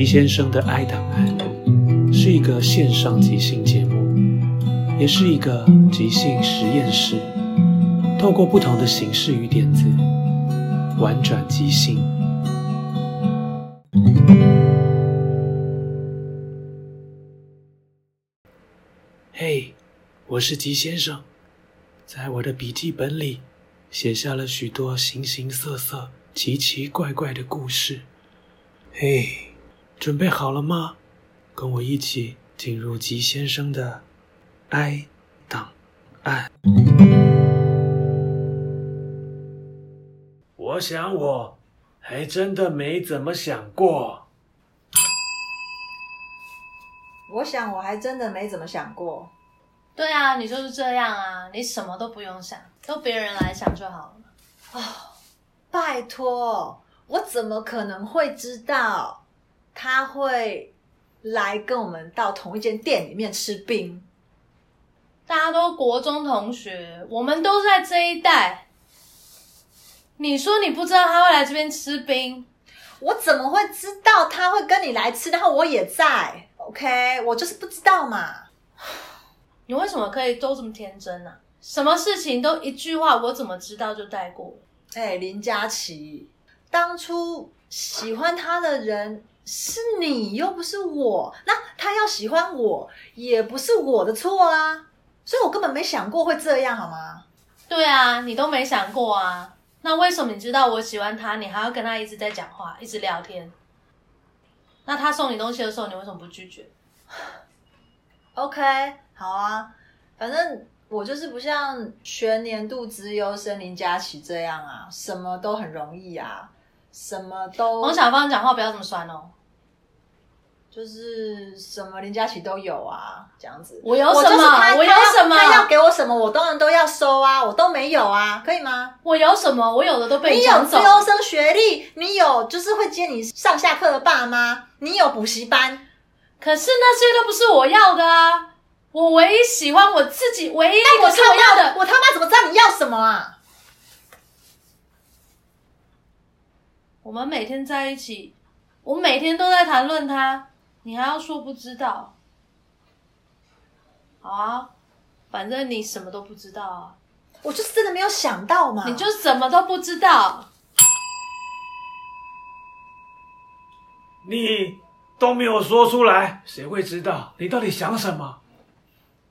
吉先生的 I 档案是一个线上即兴节目，也是一个即兴实验室，透过不同的形式与点子，玩转即兴。嘿，我是吉先生，在我的笔记本里写下了许多形形色色、奇奇怪怪的故事。嘿。准备好了吗？跟我一起进入吉先生的哀档案。我想我还真的没怎么想过。我想我还真的没怎么想过。对啊，你就是这样啊，你什么都不用想，都别人来想就好了。哦，拜托，我怎么可能会知道？他会来跟我们到同一间店里面吃冰。大家都国中同学，我们都在这一带。你说你不知道他会来这边吃冰，我怎么会知道他会跟你来吃？然后我也在，OK，我就是不知道嘛。你为什么可以都这么天真呢、啊？什么事情都一句话，我怎么知道就带过？哎、欸，林佳琪，当初喜欢他的人。是你又不是我，那他要喜欢我也不是我的错啊，所以我根本没想过会这样，好吗？对啊，你都没想过啊，那为什么你知道我喜欢他，你还要跟他一直在讲话，一直聊天？那他送你东西的时候，你为什么不拒绝？OK，好啊，反正我就是不像全年度资优生林佳琪这样啊，什么都很容易啊，什么都。王小芳讲话不要这么酸哦。就是什么林佳琪都有啊，这样子。我有什么？我，我有什么？他要给我什么，我当然都要收啊，我都没有啊，可以吗？我有什么？我有的都被你有资优生学历，你有就是会接你上下课的爸妈，你有补习班，可是那些都不是我要的啊！我唯一喜欢我自己，唯一那我是我要的，我他妈怎么知道你要什么啊？我们每天在一起，我每天都在谈论他。你还要说不知道？好啊，反正你什么都不知道啊。我就是真的没有想到嘛。你就什么都不知道。你都没有说出来，谁会知道你到底想什么？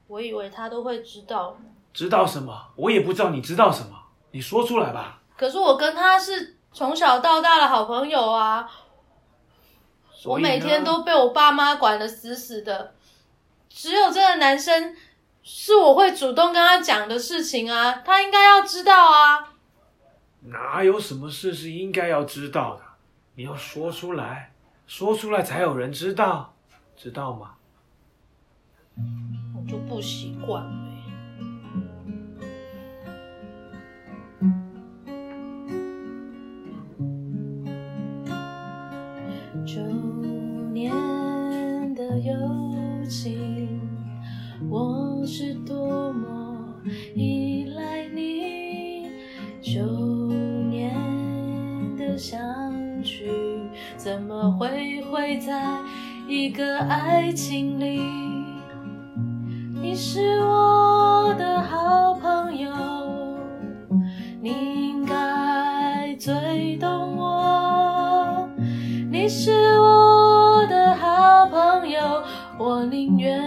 我以为他都会知道。知道什么？我也不知道你知道什么。你说出来吧。可是我跟他是从小到大的好朋友啊。我每天都被我爸妈管得死死的，只有这个男生是我会主动跟他讲的事情啊，他应该要知道啊。哪有什么事是应该要知道的？你要说出来，说出来才有人知道，知道吗？我就不习惯了。九一个爱情里？你是我的好朋友，你应该最懂我。你是我的好朋友，我宁愿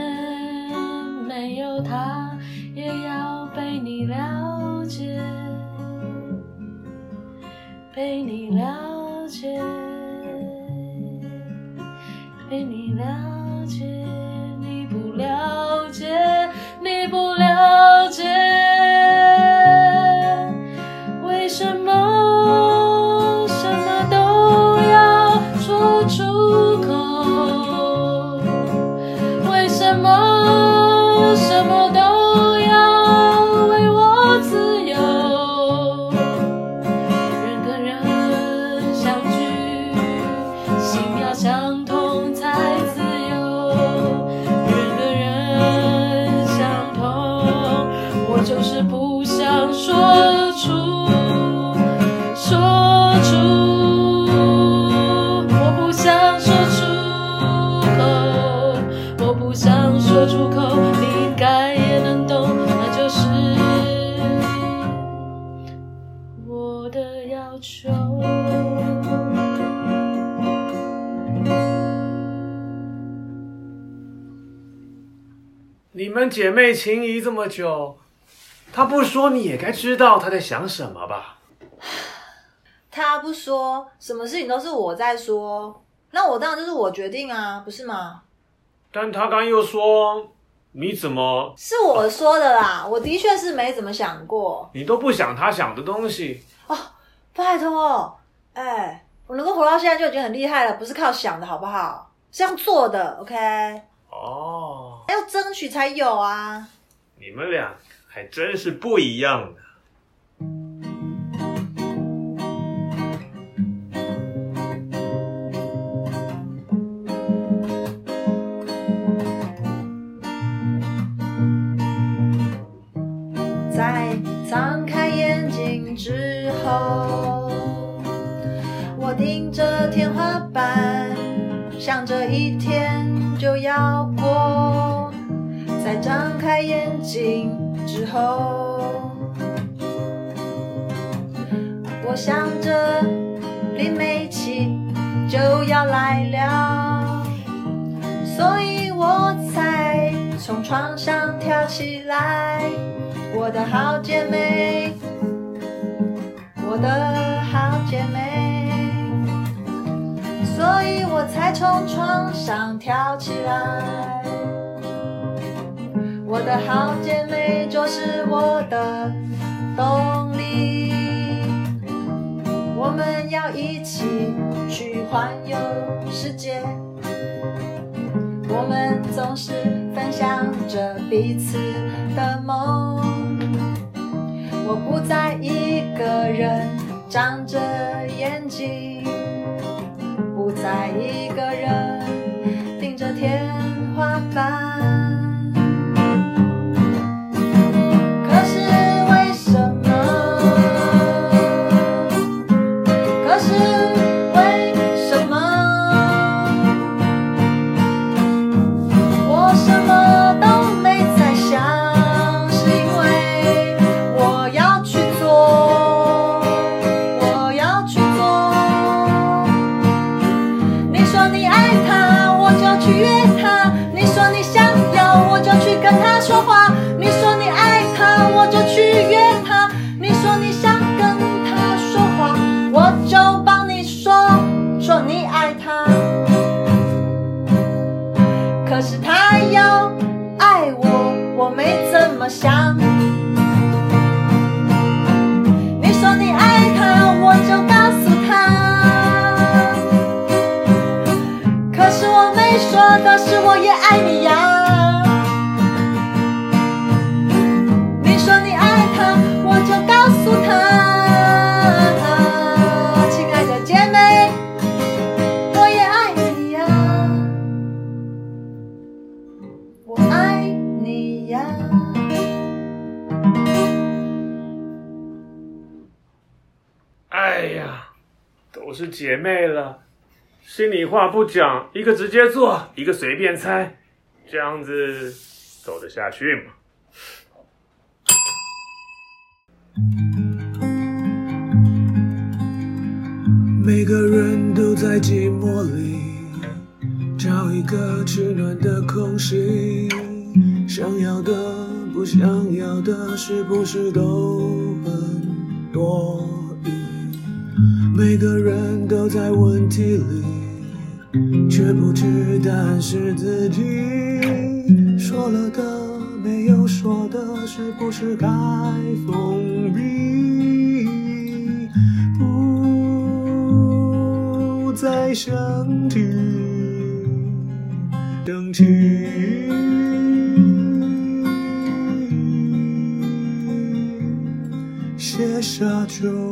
说出说出我不想说出口我不想说出口你应该也能懂那就是我的要求你们姐妹情谊这么久她不说你也该知道他在想什么吧？他不说，什么事情都是我在说，那我当然就是我决定啊，不是吗？但他刚又说，你怎么？是我说的啦，我的确是没怎么想过。你都不想他想的东西哦，拜托，哎，我能够活到现在就已经很厉害了，不是靠想的好不好？是要做的，OK？哦，要争取才有啊！你们俩还真是不一样的。在张开眼睛之后，我盯着天花板，想着一天就要过，在张开眼睛之后，我想着林美琪就要来了，所以我才从床上跳起来，我的好姐妹，我的好姐妹。所以我才从床上跳起来，我的好姐妹就是我的动力，我们要一起去环游世界，我们总是分享着彼此的梦，我不再一个人张着眼睛。不再一个人盯着天花板。to 姐妹了。心里话不讲，一个直接做，一个随便猜，这样子走得下去吗？每个人都在寂寞里找一个取暖的空隙，想要的不想要的，是不是都很多？每个人都在问题里。却不知答案是自己说了的，没有说的，是不是该封闭？不再想起，想起，写下就